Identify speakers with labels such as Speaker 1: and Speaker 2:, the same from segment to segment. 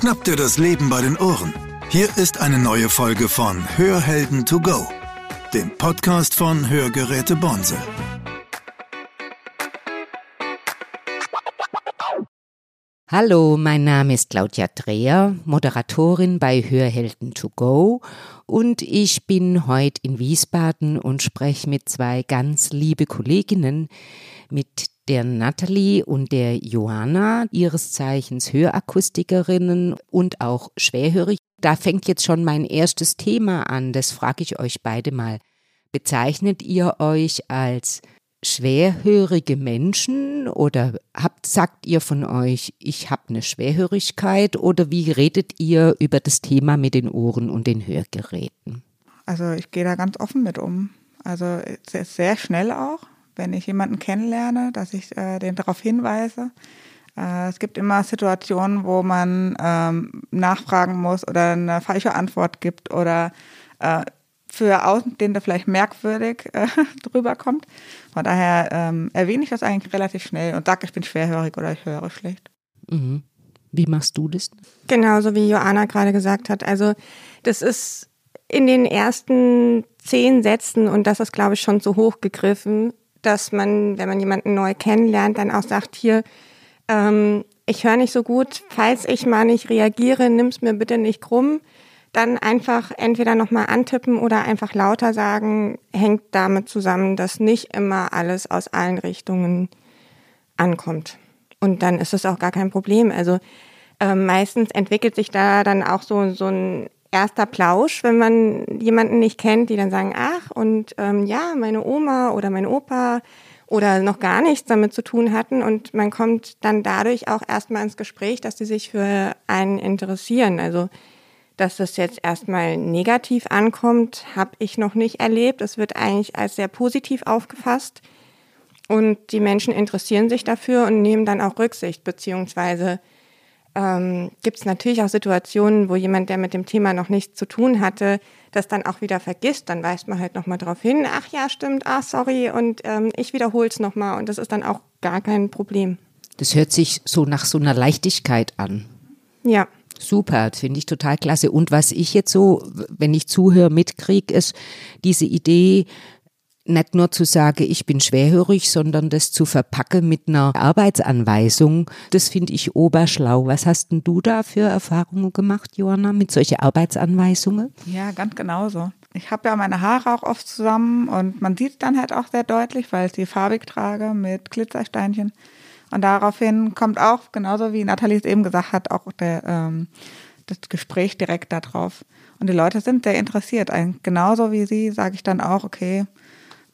Speaker 1: Schnapp dir das Leben bei den Ohren. Hier ist eine neue Folge von Hörhelden to go, dem Podcast von Hörgeräte Bonse.
Speaker 2: Hallo, mein Name ist Claudia Dreher, Moderatorin bei Hörhelden to go und ich bin heute in Wiesbaden und spreche mit zwei ganz liebe Kolleginnen, mit der Natalie und der Johanna, ihres Zeichens Hörakustikerinnen und auch schwerhörig. Da fängt jetzt schon mein erstes Thema an, das frage ich euch beide mal. Bezeichnet ihr euch als schwerhörige Menschen oder habt, sagt ihr von euch, ich habe eine Schwerhörigkeit oder wie redet ihr über das Thema mit den Ohren und den Hörgeräten?
Speaker 3: Also ich gehe da ganz offen mit um. Also sehr, sehr schnell auch wenn ich jemanden kennenlerne, dass ich äh, den darauf hinweise. Äh, es gibt immer Situationen, wo man ähm, nachfragen muss oder eine falsche Antwort gibt oder äh, für Außenstehende vielleicht merkwürdig äh, drüber kommt. Von daher ähm, erwähne ich das eigentlich relativ schnell und sage, ich bin schwerhörig oder ich höre schlecht.
Speaker 2: Mhm. Wie machst du das?
Speaker 4: Genauso wie Joanna gerade gesagt hat. Also das ist in den ersten zehn Sätzen, und das ist, glaube ich, schon zu hoch gegriffen, dass man, wenn man jemanden neu kennenlernt, dann auch sagt, hier, ähm, ich höre nicht so gut, falls ich mal nicht reagiere, nimm's mir bitte nicht krumm. Dann einfach entweder nochmal antippen oder einfach lauter sagen, hängt damit zusammen, dass nicht immer alles aus allen Richtungen ankommt. Und dann ist es auch gar kein Problem. Also äh, meistens entwickelt sich da dann auch so, so ein erster Plausch, wenn man jemanden nicht kennt, die dann sagen, ach, und ähm, ja, meine Oma oder mein Opa oder noch gar nichts damit zu tun hatten. Und man kommt dann dadurch auch erstmal ins Gespräch, dass sie sich für einen interessieren. Also, dass das jetzt erstmal negativ ankommt, habe ich noch nicht erlebt. Es wird eigentlich als sehr positiv aufgefasst. Und die Menschen interessieren sich dafür und nehmen dann auch Rücksicht, beziehungsweise ähm, gibt es natürlich auch Situationen, wo jemand, der mit dem Thema noch nichts zu tun hatte, das dann auch wieder vergisst. Dann weist man halt nochmal drauf hin, ach ja, stimmt, ach sorry, und ähm, ich wiederhole es nochmal. Und das ist dann auch gar kein Problem.
Speaker 2: Das hört sich so nach so einer Leichtigkeit an.
Speaker 4: Ja.
Speaker 2: Super, finde ich total klasse. Und was ich jetzt so, wenn ich zuhöre, mitkriege, ist diese Idee, nicht nur zu sagen, ich bin schwerhörig, sondern das zu verpacken mit einer Arbeitsanweisung, das finde ich oberschlau. Was hast denn du da für Erfahrungen gemacht, Johanna, mit solchen Arbeitsanweisungen?
Speaker 3: Ja, ganz genauso. Ich habe ja meine Haare auch oft zusammen und man sieht dann halt auch sehr deutlich, weil ich sie farbig trage mit Glitzersteinchen. Und daraufhin kommt auch, genauso wie Nathalie es eben gesagt hat, auch der, ähm, das Gespräch direkt darauf. Und die Leute sind sehr interessiert. Genauso wie sie sage ich dann auch, okay,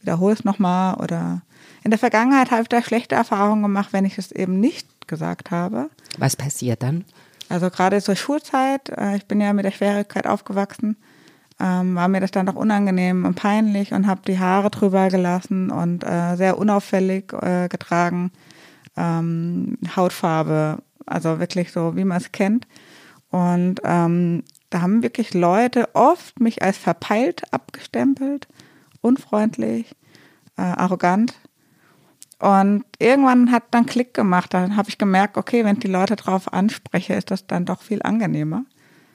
Speaker 3: wiederhole es nochmal oder in der Vergangenheit habe ich da schlechte Erfahrungen gemacht, wenn ich es eben nicht gesagt habe.
Speaker 2: Was passiert dann?
Speaker 3: Also gerade zur Schulzeit, äh, ich bin ja mit der Schwierigkeit aufgewachsen, ähm, war mir das dann doch unangenehm und peinlich und habe die Haare drüber gelassen und äh, sehr unauffällig äh, getragen. Ähm, Hautfarbe, also wirklich so, wie man es kennt. Und ähm, da haben wirklich Leute oft mich als verpeilt abgestempelt unfreundlich, äh, arrogant. Und irgendwann hat dann Klick gemacht. Dann habe ich gemerkt, okay, wenn ich die Leute drauf anspreche, ist das dann doch viel angenehmer.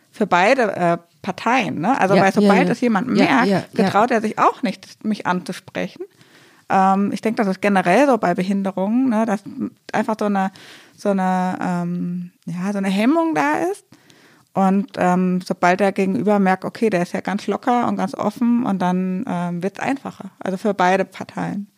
Speaker 3: Für beide äh, Parteien. Ne? Also ja, weil sobald ja, ja. es jemand merkt, getraut er sich auch nicht, mich anzusprechen. Ähm, ich denke, das ist generell so bei Behinderungen, ne? dass einfach so eine, so eine, ähm, ja, so eine Hemmung da ist. Und ähm, sobald der Gegenüber merkt, okay, der ist ja ganz locker und ganz offen und dann ähm, wird es einfacher. Also für beide Parteien.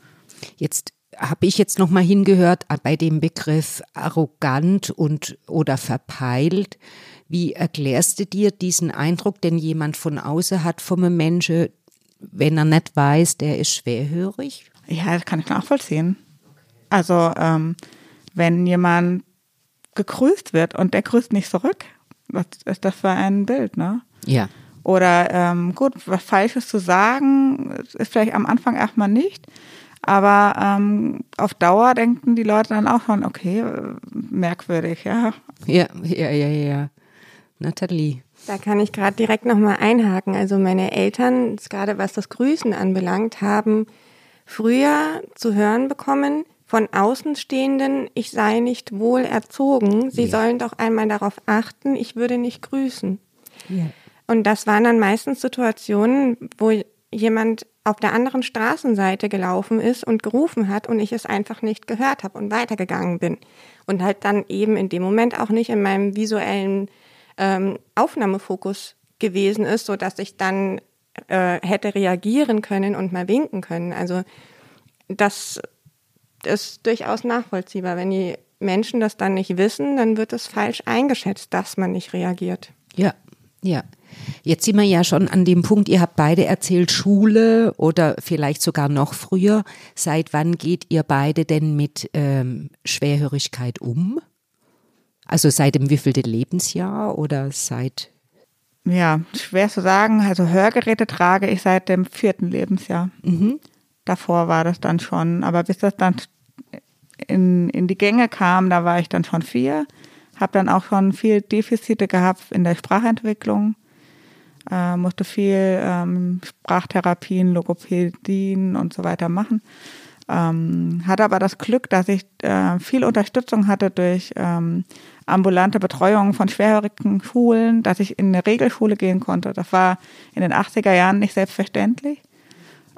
Speaker 2: Jetzt habe ich jetzt noch mal hingehört äh, bei dem Begriff arrogant und oder verpeilt. Wie erklärst du dir diesen Eindruck, den jemand von außen hat vom Menschen, wenn er nicht weiß, der ist schwerhörig?
Speaker 3: Ja, das kann ich nachvollziehen. Also ähm, wenn jemand gegrüßt wird und der grüßt nicht zurück, was ist das für ein Bild, ne?
Speaker 2: Ja.
Speaker 3: Oder ähm, gut, was Falsches zu sagen, ist vielleicht am Anfang erstmal nicht. Aber ähm, auf Dauer denken die Leute dann auch schon, okay, merkwürdig, ja.
Speaker 2: Ja, ja, ja, ja. Nathalie.
Speaker 4: Da kann ich gerade direkt nochmal einhaken. Also meine Eltern, gerade was das Grüßen anbelangt, haben früher zu hören bekommen, von Außenstehenden, ich sei nicht wohl erzogen, sie
Speaker 2: Ja.
Speaker 4: sollen doch einmal darauf achten, ich würde nicht grüßen.
Speaker 2: Ja.
Speaker 4: Und das waren dann meistens Situationen, wo jemand auf der anderen Straßenseite gelaufen ist und gerufen hat und ich es einfach nicht gehört habe und weitergegangen bin. Und halt dann eben in dem Moment auch nicht in meinem visuellen ähm, Aufnahmefokus gewesen ist, so dass ich dann äh, hätte reagieren können und mal winken können. Also das ist durchaus nachvollziehbar. Wenn die Menschen das dann nicht wissen, dann wird es falsch eingeschätzt, dass man nicht reagiert.
Speaker 2: Ja, ja. Jetzt sind wir ja schon an dem Punkt, ihr habt beide erzählt, Schule oder vielleicht sogar noch früher. Seit wann geht ihr beide denn mit ähm, Schwerhörigkeit um? Also seit dem wievielten Lebensjahr oder seit
Speaker 3: Ja, schwer zu sagen. Also Hörgeräte trage ich seit dem vierten Lebensjahr. Davor war das dann schon, aber bis das dann in, in die Gänge kam, da war ich dann schon vier. Habe dann auch schon viel Defizite gehabt in der Sprachentwicklung. Äh, musste viel ähm, Sprachtherapien, Logopädien und so weiter machen. Ähm, hatte aber das Glück, dass ich äh, viel Unterstützung hatte durch ähm, ambulante Betreuung von schwerhörigen Schulen, dass ich in eine Regelschule gehen konnte. Das war in den 80er Jahren nicht selbstverständlich,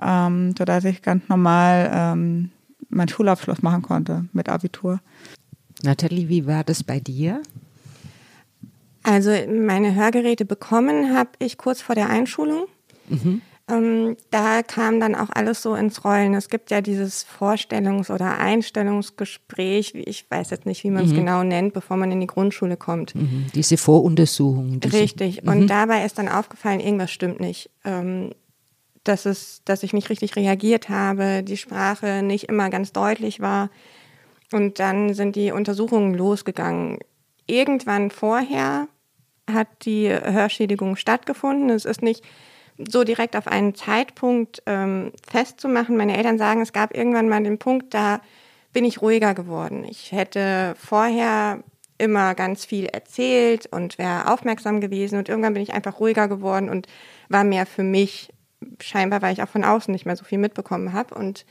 Speaker 3: ähm, sodass ich ganz normal ähm, meinen Schulabschluss machen konnte mit Abitur.
Speaker 2: Nathalie, wie war das bei dir?
Speaker 4: Also meine Hörgeräte bekommen habe ich kurz vor der Einschulung. Ähm, da kam dann auch alles so ins Rollen. Es gibt ja dieses Vorstellungs- oder Einstellungsgespräch, wie- ich weiß jetzt nicht, wie man es genau nennt, bevor man in die Grundschule kommt.
Speaker 2: Mhm, Diese Voruntersuchung. Diese,
Speaker 4: Richtig. Und dabei ist dann aufgefallen, irgendwas stimmt nicht. Ähm, dass, es, dass ich nicht richtig reagiert habe, die Sprache nicht immer ganz deutlich war. Und dann sind die Untersuchungen losgegangen. Irgendwann vorher hat die Hörschädigung stattgefunden. Es ist nicht so direkt auf einen Zeitpunkt ähm, festzumachen. Meine Eltern sagen, es gab irgendwann mal den Punkt, da bin ich ruhiger geworden. Ich hätte vorher immer ganz viel erzählt und wäre aufmerksam gewesen und irgendwann bin ich einfach ruhiger geworden und war mehr für mich. Scheinbar, weil ich auch von außen nicht mehr so viel mitbekommen habe. Und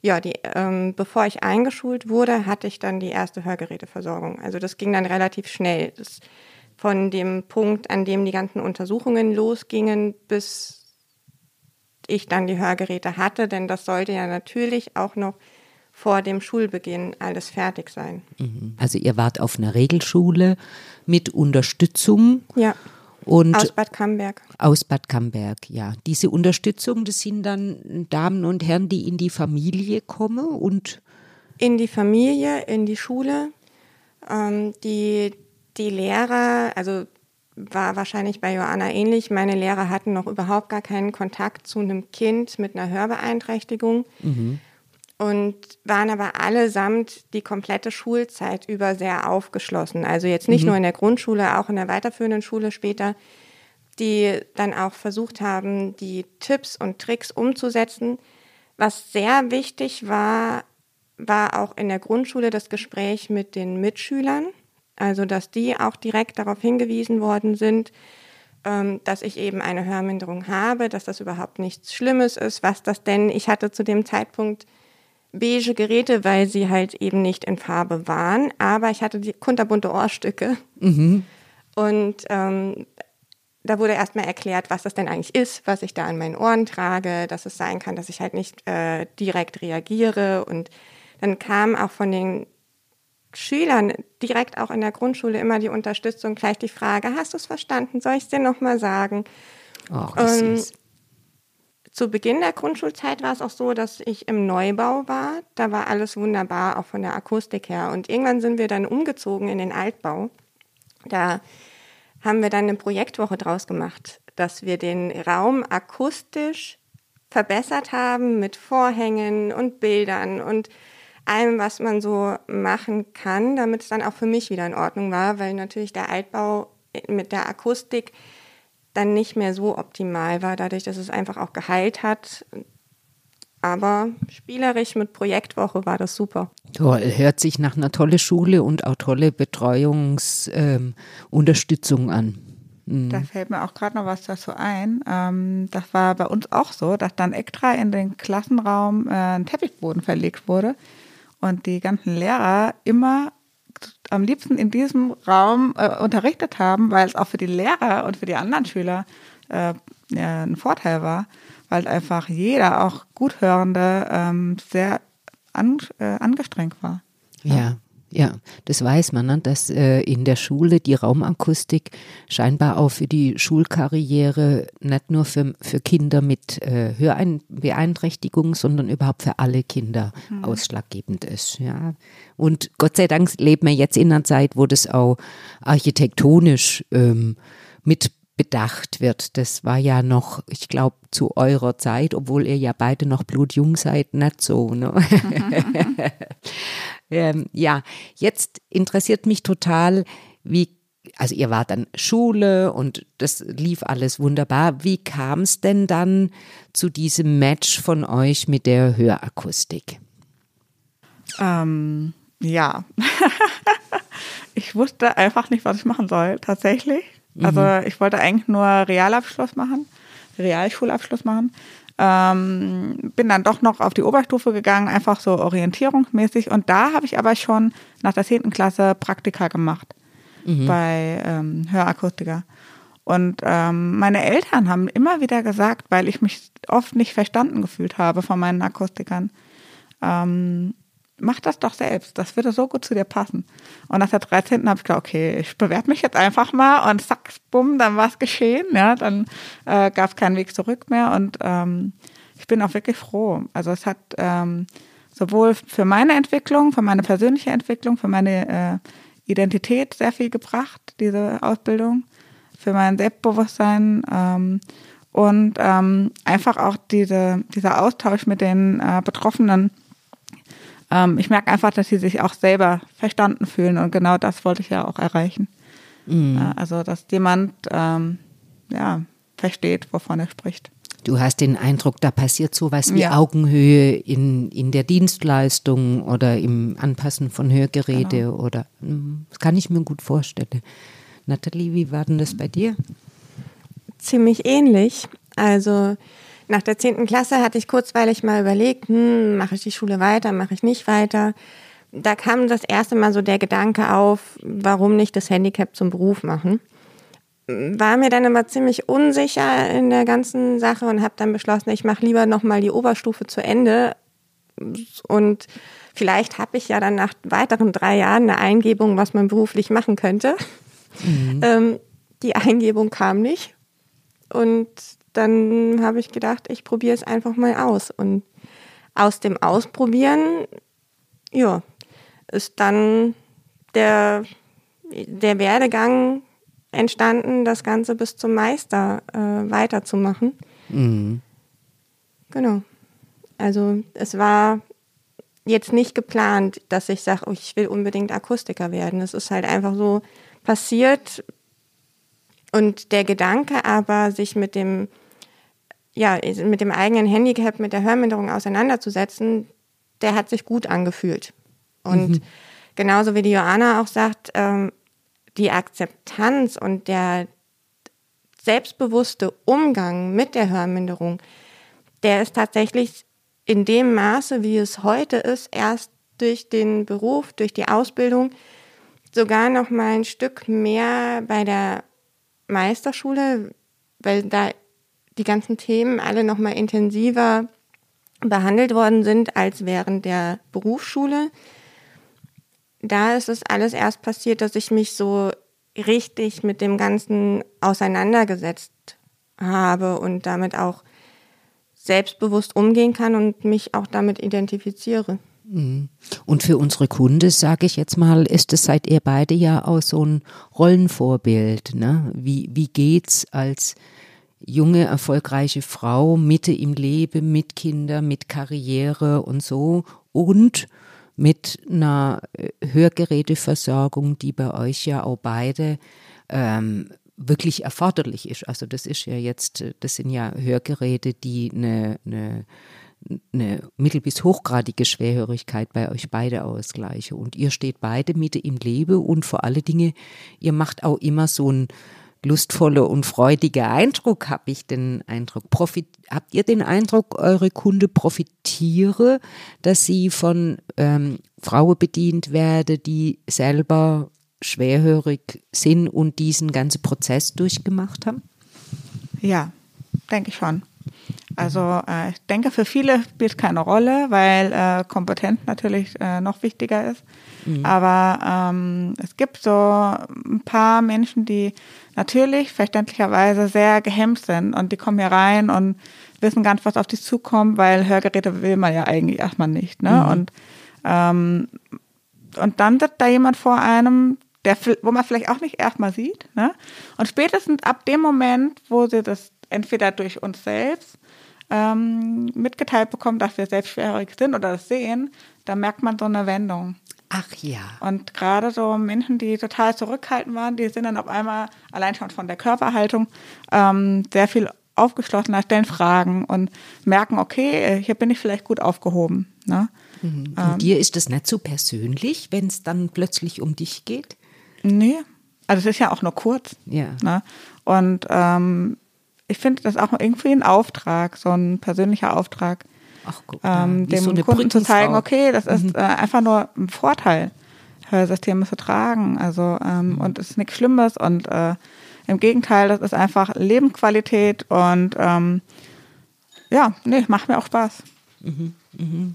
Speaker 4: ja, die, ähm, bevor ich eingeschult wurde, hatte ich dann die erste Hörgeräteversorgung. Also das ging dann relativ schnell. Das, von dem Punkt, an dem die ganzen Untersuchungen losgingen, bis ich dann die Hörgeräte hatte, denn das sollte ja natürlich auch noch vor dem Schulbeginn alles fertig sein.
Speaker 2: Mhm. Also ihr wart auf einer Regelschule mit Unterstützung
Speaker 4: Ja,
Speaker 2: und
Speaker 4: aus Bad Camberg.
Speaker 2: Aus Bad Camberg, ja. Diese Unterstützung, das sind dann Damen und Herren, die in die Familie kommen und
Speaker 4: in die Familie, in die Schule. Ähm, die, die Lehrer, also war wahrscheinlich bei Joanna ähnlich, meine Lehrer hatten noch überhaupt gar keinen Kontakt zu einem Kind mit einer Hörbeeinträchtigung und waren aber allesamt die komplette Schulzeit über sehr aufgeschlossen. Also jetzt nicht nur in der Grundschule, auch in der weiterführenden Schule später, die dann auch versucht haben, die Tipps und Tricks umzusetzen. Was sehr wichtig war, war auch in der Grundschule das Gespräch mit den Mitschülern. Also, dass die auch direkt darauf hingewiesen worden sind, ähm, dass ich eben eine Hörminderung habe, dass das überhaupt nichts Schlimmes ist, was das denn, ich hatte zu dem Zeitpunkt beige Geräte, weil sie halt eben nicht in Farbe waren, aber ich hatte die kunterbunte Ohrstücke. Und ähm, da wurde erstmal erklärt, was das denn eigentlich ist, was ich da an meinen Ohren trage, dass es sein kann, dass ich halt nicht äh, direkt reagiere. Und dann kam auch von den Schülern direkt auch in der Grundschule immer die Unterstützung, gleich die Frage, hast du es verstanden? Soll ich es dir nochmal sagen?
Speaker 2: ach, wie
Speaker 4: Ähm. Zu Beginn der Grundschulzeit war es auch so, dass ich im Neubau war. Da war alles wunderbar, auch von der Akustik her. Und irgendwann sind wir dann umgezogen in den Altbau. Da haben wir dann eine Projektwoche draus gemacht, dass wir den Raum akustisch verbessert haben mit Vorhängen und Bildern und allem, was man so machen kann, damit es dann auch für mich wieder in Ordnung war, weil natürlich der Altbau mit der Akustik dann nicht mehr so optimal war, dadurch, dass es einfach auch geheilt hat. Aber spielerisch mit Projektwoche war das super.
Speaker 2: Toll, hört sich nach einer tolle Schule und auch tolle Betreuungsunterstützung ähm, an.
Speaker 3: Da fällt mir auch gerade noch was dazu ein. Ähm, das war bei uns auch so, dass dann extra in den Klassenraum äh, ein Teppichboden verlegt wurde. und die ganzen Lehrer immer am liebsten in diesem Raum äh, unterrichtet haben, weil es auch für die Lehrer und für die anderen Schüler äh, ja, ein Vorteil war, weil einfach jeder, auch Guthörende, ähm, sehr an, äh, angestrengt war.
Speaker 2: Ja. Ja. das weiß man, ne? dass äh, in der Schule die Raumakustik scheinbar auch für die Schulkarriere nicht nur für, für Kinder mit äh, Hörbeeinträchtigung, sondern überhaupt für alle Kinder mhm. ausschlaggebend ist. Ja. Und Gott sei Dank leben wir jetzt in einer Zeit, wo das auch architektonisch ähm, mit bedacht wird. Das war ja noch, ich glaube, zu eurer Zeit, obwohl ihr ja beide noch blutjung seid, nicht so. Ne? ähm, ja, jetzt interessiert mich total, wie, also ihr wart dann Schule und das lief alles wunderbar. Wie kam es denn dann zu diesem Match von euch mit der Hörakustik?
Speaker 3: Ähm, ja, ich wusste einfach nicht, was ich machen soll, tatsächlich. Also mhm. ich wollte eigentlich nur Realabschluss machen, Realschulabschluss machen. Ähm, bin dann doch noch auf die Oberstufe gegangen, einfach so orientierungsmäßig. Und da habe ich aber schon nach der 10. Klasse Praktika gemacht mhm. bei ähm, Hörakustiker. Und ähm, meine Eltern haben immer wieder gesagt, weil ich mich oft nicht verstanden gefühlt habe von meinen Akustikern, ähm, mach das doch selbst, das würde so gut zu dir passen. Und nach der 13. habe ich gedacht, okay, ich bewerbe mich jetzt einfach mal und zack, bumm, dann war es geschehen. Ja, dann äh, gab es keinen Weg zurück mehr und ähm, ich bin auch wirklich froh. Also es hat ähm, sowohl für meine Entwicklung, für meine persönliche Entwicklung, für meine äh, Identität sehr viel gebracht, diese Ausbildung, für mein Selbstbewusstsein ähm, und ähm, einfach auch diese, dieser Austausch mit den äh, Betroffenen ähm, ich merke einfach, dass sie sich auch selber verstanden fühlen und genau das wollte ich ja auch erreichen. Mhm. Äh, also, dass jemand ähm, ja, versteht, wovon er spricht.
Speaker 2: Du hast den Eindruck, da passiert sowas wie ja. Augenhöhe in, in der Dienstleistung oder im Anpassen von Hörgeräte genau. oder hm, das kann ich mir gut vorstellen. Nathalie, wie war denn das bei dir?
Speaker 4: Ziemlich ähnlich. Also nach der 10. Klasse hatte ich kurzweilig mal überlegt, hm, mache ich die Schule weiter, mache ich nicht weiter. Da kam das erste Mal so der Gedanke auf, warum nicht das Handicap zum Beruf machen. War mir dann immer ziemlich unsicher in der ganzen Sache und habe dann beschlossen, ich mache lieber nochmal die Oberstufe zu Ende. Und vielleicht habe ich ja dann nach weiteren drei Jahren eine Eingebung, was man beruflich machen könnte. Mhm. Ähm, die Eingebung kam nicht. Und dann habe ich gedacht, ich probiere es einfach mal aus. Und aus dem Ausprobieren, ja, ist dann der, der Werdegang entstanden, das Ganze bis zum Meister äh, weiterzumachen. Mhm. Genau. Also es war jetzt nicht geplant, dass ich sage, oh, ich will unbedingt Akustiker werden. Es ist halt einfach so passiert. Und der Gedanke aber, sich mit dem ja, mit dem eigenen Handicap, mit der Hörminderung auseinanderzusetzen, der hat sich gut angefühlt. Und mhm. genauso wie die Joanna auch sagt, ähm, die Akzeptanz und der selbstbewusste Umgang mit der Hörminderung, der ist tatsächlich in dem Maße, wie es heute ist, erst durch den Beruf, durch die Ausbildung, sogar noch mal ein Stück mehr bei der Meisterschule, weil da die ganzen Themen alle noch mal intensiver behandelt worden sind als während der Berufsschule. Da ist es alles erst passiert, dass ich mich so richtig mit dem Ganzen auseinandergesetzt habe und damit auch selbstbewusst umgehen kann und mich auch damit identifiziere.
Speaker 2: Mhm. Und für unsere Kunde, sage ich jetzt mal, ist es seid ihr beide ja auch so ein Rollenvorbild. Ne? Wie, wie geht's als junge, erfolgreiche Frau, Mitte im Leben, mit Kindern, mit Karriere und so und mit einer äh, Hörgeräteversorgung, die bei euch ja auch beide ähm, wirklich erforderlich ist. Also das ist ja jetzt, das sind ja Hörgeräte, die eine, eine, eine mittel- bis hochgradige Schwerhörigkeit bei euch beide ausgleichen. Und ihr steht beide Mitte im Leben und vor alle Dinge, ihr macht auch immer so ein lustvoller und freudiger Eindruck, habe ich den Eindruck. Profit, habt ihr den Eindruck, eure Kunde profitiere, dass sie von ähm, Frauen bedient werde, die selber schwerhörig sind und diesen ganzen Prozess durchgemacht haben?
Speaker 3: Ja, denke ich schon. Also äh, ich denke, für viele spielt es keine Rolle, weil äh, Kompetenz natürlich äh, noch wichtiger ist. Mhm. Aber ähm, es gibt so ein paar Menschen, die natürlich verständlicherweise sehr gehemmt sind und die kommen hier rein und wissen gar nicht, was auf die zukommt, weil Hörgeräte will man ja eigentlich erstmal nicht. Ne? Mhm. Und, ähm, und dann sitzt da jemand vor einem, der, wo man vielleicht auch nicht erstmal sieht. Ne? Und spätestens ab dem Moment, wo sie das entweder durch uns selbst ähm, mitgeteilt bekommen, dass wir selbstschwierig sind oder das sehen, da merkt man so eine Wendung.
Speaker 2: Ach ja.
Speaker 3: Und gerade so Menschen, die total zurückhaltend waren, die sind dann auf einmal allein schon von der Körperhaltung ähm, sehr viel aufgeschlossener, stellen Fragen und merken, okay, hier bin ich vielleicht gut aufgehoben. Ne?
Speaker 2: Mhm. Und ähm, dir ist das nicht so persönlich, wenn es dann plötzlich um dich geht?
Speaker 3: Nee, also es ist ja auch nur kurz.
Speaker 2: Ja.
Speaker 3: Ne? Und ähm, ich finde das auch irgendwie ein Auftrag, so ein persönlicher Auftrag.
Speaker 2: Ach, guck,
Speaker 3: ähm, dem so Kunden zu zeigen, okay, das ist mhm. äh, einfach nur ein Vorteil, Hörsysteme zu tragen. Also ähm, mhm. und es ist nichts Schlimmes und äh, im Gegenteil, das ist einfach Lebensqualität und ähm, ja, nee, macht mir auch Spaß.
Speaker 2: Mhm. Mhm.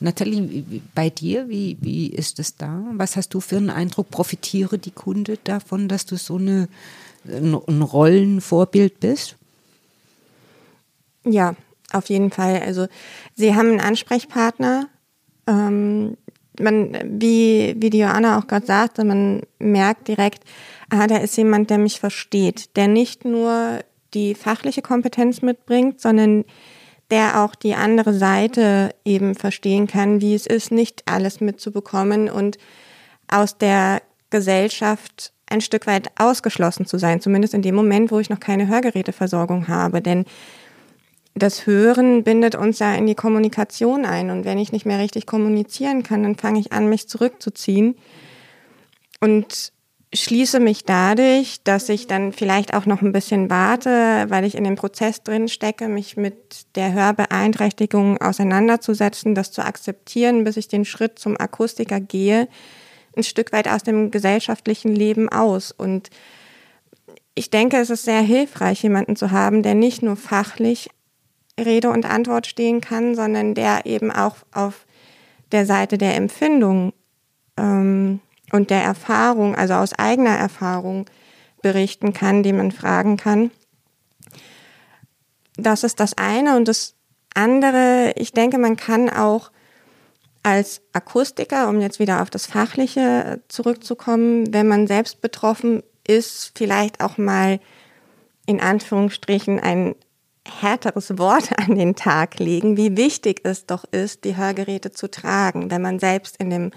Speaker 2: Nathalie, bei dir, wie, wie ist es da? Was hast du für einen Eindruck? Profitiere die Kunde davon, dass du so eine, ein Rollenvorbild bist?
Speaker 4: Ja, auf jeden Fall. Also sie haben einen Ansprechpartner. Ähm, man, wie, wie die Joanna auch gerade sagte, man merkt direkt, ah, da ist jemand, der mich versteht, der nicht nur die fachliche Kompetenz mitbringt, sondern der auch die andere Seite eben verstehen kann, wie es ist, nicht alles mitzubekommen und aus der Gesellschaft ein Stück weit ausgeschlossen zu sein, zumindest in dem Moment, wo ich noch keine Hörgeräteversorgung habe. Denn das Hören bindet uns ja in die Kommunikation ein. Und wenn ich nicht mehr richtig kommunizieren kann, dann fange ich an, mich zurückzuziehen und schließe mich dadurch, dass ich dann vielleicht auch noch ein bisschen warte, weil ich in dem Prozess drin stecke, mich mit der Hörbeeinträchtigung auseinanderzusetzen, das zu akzeptieren, bis ich den Schritt zum Akustiker gehe, ein Stück weit aus dem gesellschaftlichen Leben aus. Und ich denke, es ist sehr hilfreich, jemanden zu haben, der nicht nur fachlich Rede und Antwort stehen kann, sondern der eben auch auf der Seite der Empfindung ähm, und der Erfahrung, also aus eigener Erfahrung berichten kann, die man fragen kann. Das ist das eine. Und das andere, ich denke, man kann auch als Akustiker, um jetzt wieder auf das Fachliche zurückzukommen, wenn man selbst betroffen ist, vielleicht auch mal in Anführungsstrichen ein härteres Wort an den Tag legen, wie wichtig es doch ist, die Hörgeräte zu tragen, wenn man selbst in dem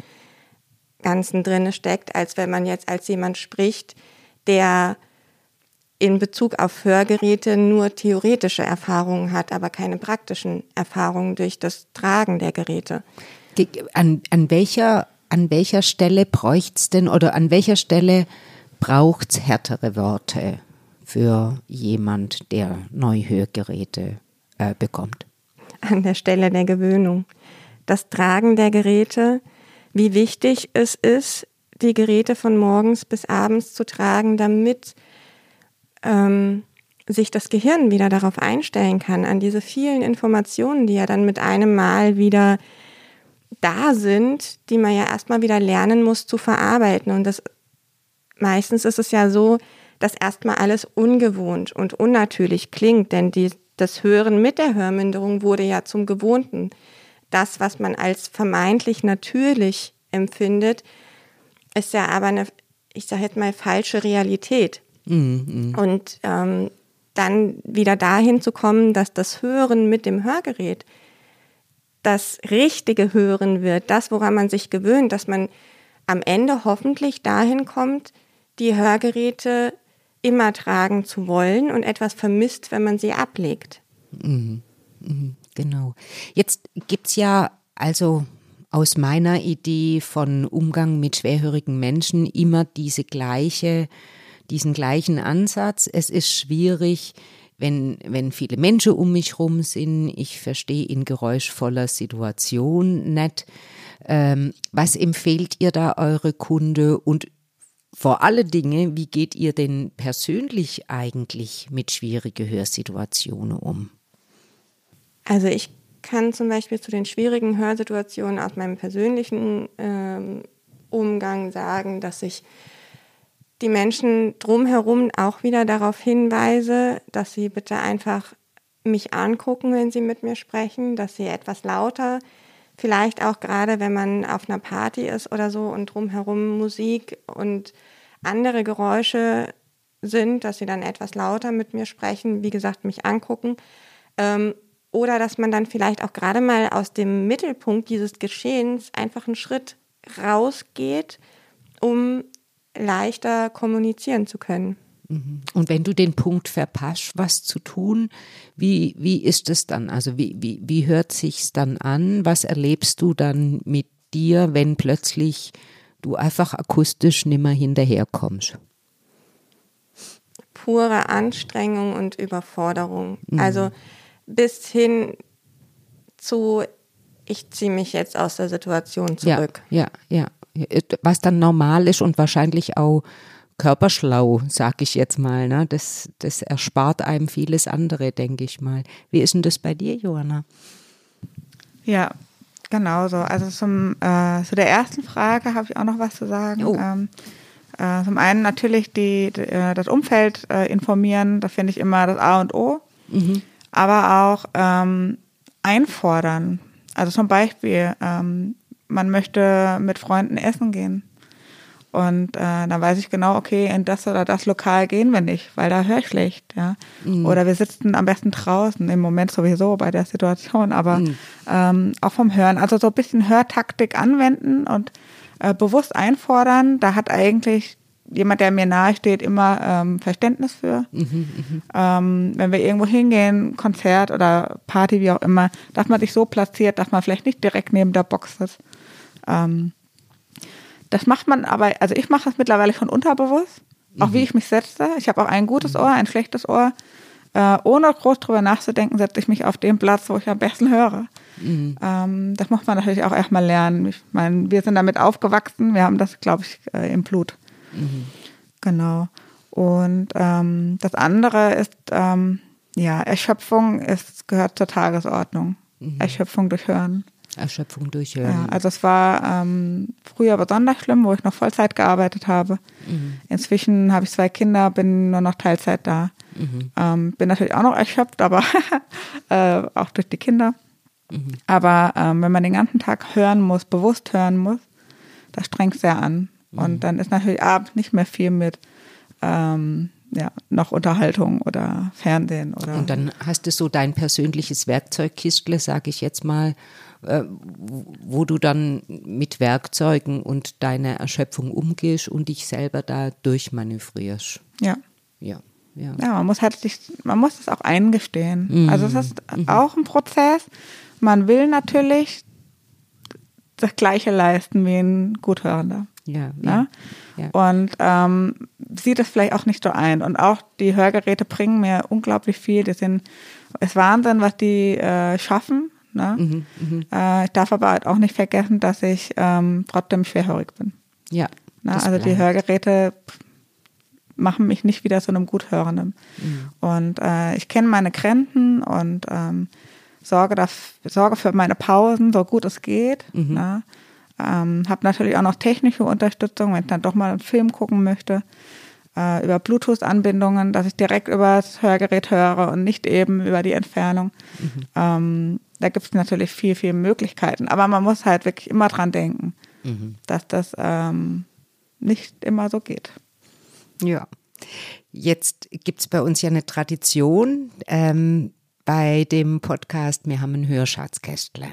Speaker 4: Ganzen drinne steckt, als wenn man jetzt als jemand spricht, der in Bezug auf Hörgeräte nur theoretische Erfahrungen hat, aber keine praktischen Erfahrungen durch das Tragen der Geräte.
Speaker 2: An, an welcher, an welcher Stelle bräuchte es denn oder an welcher Stelle braucht es härtere Worte? Für jemand, der neue Hörgeräte äh, bekommt?
Speaker 4: An der Stelle der Gewöhnung. Das Tragen der Geräte, wie wichtig es ist, die Geräte von morgens bis abends zu tragen, damit ähm, sich das Gehirn wieder darauf einstellen kann, an diese vielen Informationen, die ja dann mit einem Mal wieder da sind, die man ja erstmal wieder lernen muss zu verarbeiten. Und das meistens ist es ja so, dass erstmal alles ungewohnt und unnatürlich klingt, denn die, das Hören mit der Hörminderung wurde ja zum Gewohnten. Das, was man als vermeintlich natürlich empfindet, ist ja aber eine, ich sage jetzt mal, falsche Realität. Mhm. Und ähm, dann wieder dahin zu kommen, dass das Hören mit dem Hörgerät das richtige Hören wird, das, woran man sich gewöhnt, dass man am Ende hoffentlich dahin kommt, die Hörgeräte immer tragen zu wollen und etwas vermisst, wenn man sie ablegt.
Speaker 2: Mhm. Mhm. Genau. Jetzt gibt es ja also aus meiner Idee von Umgang mit schwerhörigen Menschen immer diese gleiche diesen gleichen Ansatz. Es ist schwierig, wenn, wenn viele Menschen um mich rum sind. Ich verstehe in geräuschvoller Situation nicht. Ähm, was empfehlt ihr da eure Kunde und vor allen Dingen, wie geht ihr denn persönlich eigentlich mit schwierigen Hörsituationen um?
Speaker 4: Also ich kann zum Beispiel zu den schwierigen Hörsituationen aus meinem persönlichen ähm, Umgang sagen, dass ich die Menschen drumherum auch wieder darauf hinweise, dass sie bitte einfach mich angucken, wenn sie mit mir sprechen, dass sie etwas lauter, vielleicht auch gerade wenn man auf einer Party ist oder so und drumherum Musik und andere Geräusche sind, dass sie dann etwas lauter mit mir sprechen, wie gesagt, mich angucken. Ähm, oder dass man dann vielleicht auch gerade mal aus dem Mittelpunkt dieses Geschehens einfach einen Schritt rausgeht, um leichter kommunizieren zu können.
Speaker 2: Mhm. Und wenn du den Punkt verpasst, was zu tun, wie, wie ist es dann? Also wie, wie, wie hört sich's dann an? Was erlebst du dann mit dir, wenn plötzlich du einfach akustisch nimmer hinterherkommst?
Speaker 4: Pure Anstrengung und Überforderung. Mhm. Also bis hin zu, ich ziehe mich jetzt aus der Situation zurück.
Speaker 2: Ja, ja, ja. Was dann normal ist und wahrscheinlich auch körperschlau, sag ich jetzt mal. Ne? Das, das erspart einem vieles andere, denke ich mal. Wie ist denn das bei dir, Johanna?
Speaker 3: Ja, genau so. Also zum, äh, zu der ersten Frage habe ich auch noch was zu sagen. Oh. Ähm, äh, zum einen natürlich die, die äh, das Umfeld äh, informieren, das finde ich immer das A und O. Mhm aber auch ähm, einfordern. Also zum Beispiel, ähm, man möchte mit Freunden essen gehen. Und äh, dann weiß ich genau, okay, in das oder das Lokal gehen wir nicht, weil da höre ich schlecht, ja. Mhm. Oder wir sitzen am besten draußen, im Moment sowieso bei der Situation, aber mhm. ähm, auch vom Hören. Also so ein bisschen Hörtaktik anwenden und äh, bewusst einfordern. Da hat eigentlich jemand, der mir nahe steht, immer ähm, Verständnis für. Mhm, mh. ähm, wenn wir irgendwo hingehen, Konzert oder Party, wie auch immer, dass man sich so platziert, dass man vielleicht nicht direkt neben der Box ist. Ähm, das macht man aber, also ich mache das mittlerweile schon unterbewusst, auch mhm. wie ich mich setze. Ich habe auch ein gutes. Ohr, ein schlechtes Ohr. Äh, ohne groß drüber nachzudenken, setze ich mich auf den Platz, wo ich am besten höre. Mhm. Ähm, das muss man natürlich auch erstmal lernen. Ich meine, wir sind damit aufgewachsen, wir haben das, glaube ich, äh, im Blut. Mhm. Genau. Und ähm, das andere ist, ähm, ja, Erschöpfung ist, gehört zur Tagesordnung. Mhm. Erschöpfung durch Hören.
Speaker 2: Erschöpfung durch.
Speaker 3: Ja, also es war ähm, früher besonders schlimm, wo ich noch Vollzeit gearbeitet habe. Mhm. Inzwischen habe ich zwei Kinder, bin nur noch Teilzeit da. Mhm. Ähm, bin natürlich auch noch erschöpft, aber äh, auch durch die Kinder. Mhm. Aber ähm, wenn man den ganzen Tag hören muss, bewusst hören muss, das strengt sehr an. Und mhm. dann ist natürlich abends nicht mehr viel mit ähm, ja, noch Unterhaltung oder Fernsehen oder.
Speaker 2: Und dann hast du so dein persönliches Werkzeugkistle, sage ich jetzt mal, wo du dann mit Werkzeugen und deiner Erschöpfung umgehst und dich selber da durchmanövrierst.
Speaker 3: Ja.
Speaker 2: Ja.
Speaker 3: Ja. ja, man muss halt sich, man muss es auch eingestehen. Mhm. Also es ist mhm. auch ein Prozess. Man will natürlich das Gleiche leisten wie ein Guthörender.
Speaker 2: Ja,
Speaker 3: ne? ja. Und ähm, sieht es vielleicht auch nicht so ein. Und auch die Hörgeräte bringen mir unglaublich viel. Die sind, es ist Wahnsinn, was die äh, schaffen. Ne? Mhm, mh. äh, ich darf aber halt auch nicht vergessen, dass ich ähm, trotzdem schwerhörig bin.
Speaker 2: Ja.
Speaker 3: Ne? Also bleibt. die Hörgeräte machen mich nicht wieder zu einem Guthörenden. Mhm. Und äh, ich kenne meine Grenzen und ähm, sorge, dafür, sorge für meine Pausen, so gut es geht. Mhm. Ne? Ähm, habe natürlich auch noch technische Unterstützung, wenn ich dann doch mal einen Film gucken möchte, äh, über Bluetooth-Anbindungen, dass ich direkt über das Hörgerät höre und nicht eben über die Entfernung. Mhm. Ähm, da gibt es natürlich viel, viel Möglichkeiten, aber man muss halt wirklich immer dran denken, mhm. dass das ähm, nicht immer so geht.
Speaker 2: Ja. Jetzt gibt es bei uns ja eine Tradition ähm, bei dem Podcast, wir haben ein Hörschatzkästle.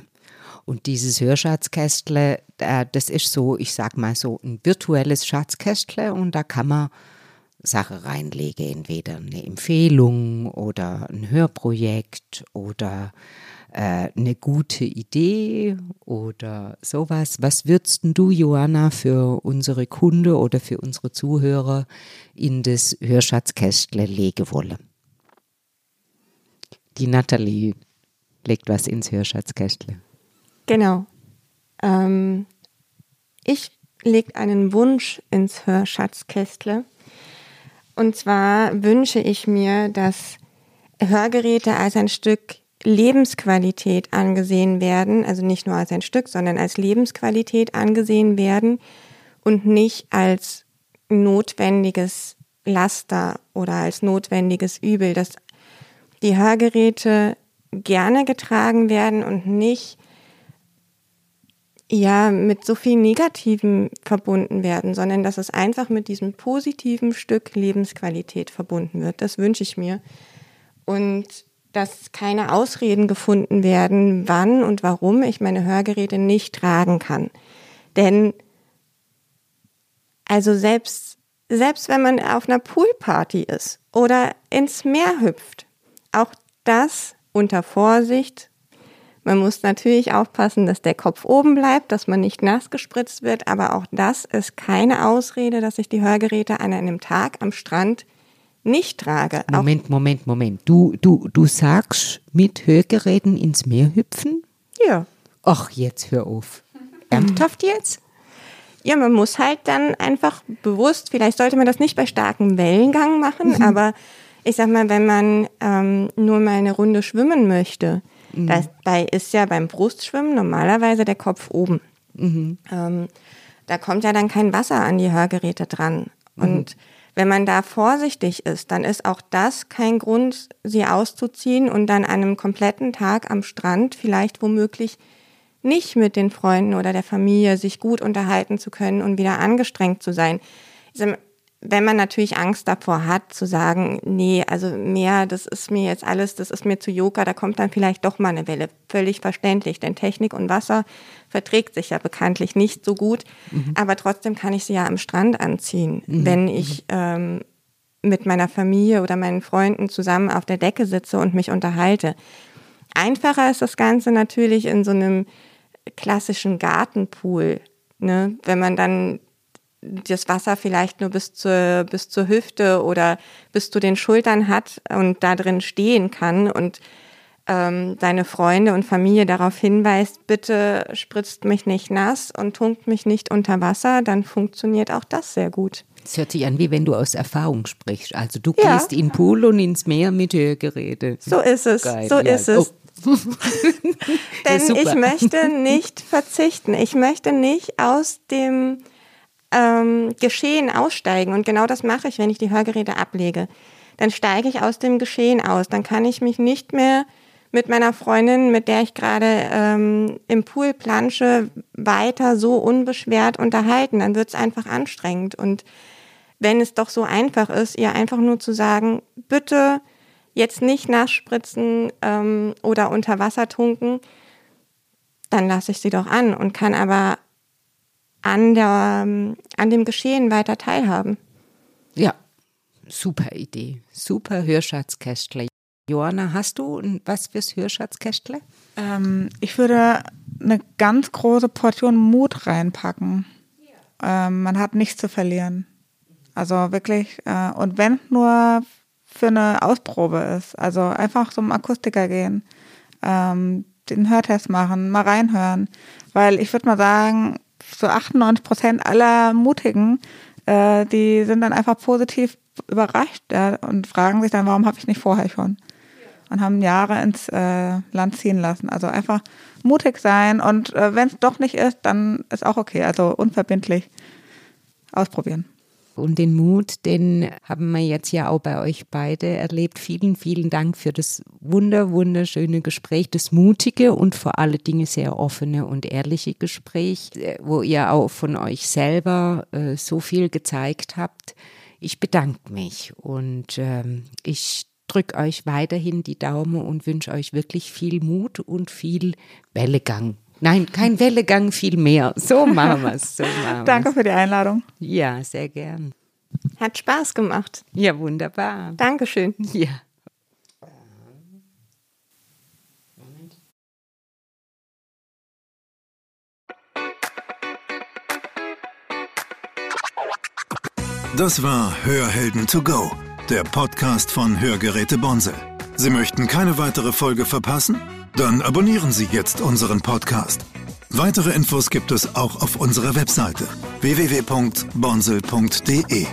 Speaker 2: Und dieses Hörschatzkästle, äh, das ist so, ich sag mal so ein virtuelles Schatzkästle und da kann man Sachen reinlegen, entweder eine Empfehlung oder ein Hörprojekt oder äh, eine gute Idee oder sowas. Was würdest du, Johanna, für unsere Kunde oder für unsere Zuhörer in das Hörschatzkästle legen wollen? Die Nathalie legt was ins Hörschatzkästle.
Speaker 4: Genau. Ähm, ich lege einen Wunsch ins Hörschatzkästle. Und zwar wünsche ich mir, dass Hörgeräte als ein Stück Lebensqualität angesehen werden, also nicht nur als ein Stück, sondern als Lebensqualität angesehen werden und nicht als notwendiges Laster oder als notwendiges Übel, dass die Hörgeräte gerne getragen werden und nicht ja mit so viel Negativen verbunden werden, sondern dass es einfach mit diesem positiven Stück Lebensqualität verbunden wird. Das wünsche ich mir. Und dass keine Ausreden gefunden werden, wann und warum ich meine Hörgeräte nicht tragen kann. Denn also selbst, selbst wenn man auf einer Poolparty ist oder ins Meer hüpft, auch das unter Vorsicht. Man muss natürlich aufpassen, dass der Kopf oben bleibt, dass man nicht nass gespritzt wird, aber auch das ist keine Ausrede, dass ich die Hörgeräte an einem Tag am Strand nicht trage.
Speaker 2: Moment, Moment, Moment. Du, du, du sagst mit Hörgeräten ins Meer hüpfen?
Speaker 4: Ja.
Speaker 2: Ach, jetzt hör auf. Ernsthaft jetzt?
Speaker 4: Ja, man muss halt dann einfach bewusst, vielleicht sollte man das nicht bei starkem Wellengang machen, mhm. aber ich sag mal, wenn man ähm, nur mal eine Runde schwimmen möchte, mhm. dabei ist ja beim Brustschwimmen normalerweise der Kopf oben. Mhm. Ähm, da kommt ja dann kein Wasser an die Hörgeräte dran. Und mhm. Wenn man da vorsichtig ist, dann ist auch das kein Grund, sie auszuziehen und dann an einem kompletten Tag am Strand vielleicht womöglich nicht mit den Freunden oder der Familie sich gut unterhalten zu können und wieder angestrengt zu sein wenn man natürlich Angst davor hat, zu sagen, nee, also mehr, das ist mir jetzt alles, das ist mir zu Yoga, da kommt dann vielleicht doch mal eine Welle. Völlig verständlich, denn Technik und Wasser verträgt sich ja bekanntlich nicht so gut. Mhm. Aber trotzdem kann ich sie ja am Strand anziehen, mhm. wenn ich ähm, mit meiner Familie oder meinen Freunden zusammen auf der Decke sitze und mich unterhalte. Einfacher ist das Ganze natürlich in so einem klassischen Gartenpool. Ne? Wenn man dann das Wasser vielleicht nur bis zur, bis zur Hüfte oder bis zu den Schultern hat und da drin stehen kann und ähm, deine Freunde und Familie darauf hinweist, bitte spritzt mich nicht nass und tunkt mich nicht unter Wasser, dann funktioniert auch das sehr gut.
Speaker 2: Es hört sich an, wie wenn du aus Erfahrung sprichst. Also du ja. gehst in den Pool und ins Meer mit Hörgeräte.
Speaker 4: So ist es, Geil. so ja. ist es. Oh. Denn ich möchte nicht verzichten. Ich möchte nicht aus dem ähm, Geschehen aussteigen. Und genau das mache ich, wenn ich die Hörgeräte ablege. Dann steige ich aus dem Geschehen aus. Dann kann ich mich nicht mehr mit meiner Freundin, mit der ich gerade ähm, im Pool plansche, weiter so unbeschwert unterhalten. Dann wird es einfach anstrengend. Und wenn es doch so einfach ist, ihr einfach nur zu sagen, bitte jetzt nicht nachspritzen ähm, oder unter Wasser tunken, dann lasse ich sie doch an und kann aber an, der, an dem Geschehen weiter teilhaben.
Speaker 2: Ja, super Idee. Super Hörschatzkästle. Johanna, hast du was fürs Hörschatzkästle?
Speaker 3: Ähm, ich würde eine ganz große Portion Mut reinpacken. Ja. Ähm, man hat nichts zu verlieren. Also wirklich, äh, und wenn nur für eine Ausprobe ist, also einfach zum Akustiker gehen, ähm, den Hörtest machen, mal reinhören. Weil ich würde mal sagen, so 98 Prozent aller Mutigen, äh, die sind dann einfach positiv überrascht ja, und fragen sich dann, warum habe ich nicht vorher schon? Und haben Jahre ins äh, Land ziehen lassen. Also einfach mutig sein und äh, wenn es doch nicht ist, dann ist auch okay. Also unverbindlich ausprobieren.
Speaker 2: Und den Mut, den haben wir jetzt ja auch bei euch beide erlebt. Vielen, vielen Dank für das wunder, wunderschöne Gespräch, das mutige und vor allen Dingen sehr offene und ehrliche Gespräch, äh, wo ihr auch von euch selber äh, so viel gezeigt habt. Ich bedanke mich und ähm, ich drücke euch weiterhin die Daumen und wünsche euch wirklich viel Mut und viel Wellegang Nein, kein Wellegang, viel mehr. So machen wir es. So
Speaker 3: Danke für die Einladung.
Speaker 2: Ja, sehr gern.
Speaker 4: Hat Spaß gemacht.
Speaker 2: Ja, wunderbar.
Speaker 4: Dankeschön.
Speaker 2: Ja.
Speaker 1: Das war Hörhelden to go, der Podcast von Hörgeräte Bonsel. Sie möchten keine weitere Folge verpassen? Dann abonnieren Sie jetzt unseren Podcast. Weitere Infos gibt es auch auf unserer Webseite www.bonsel.de.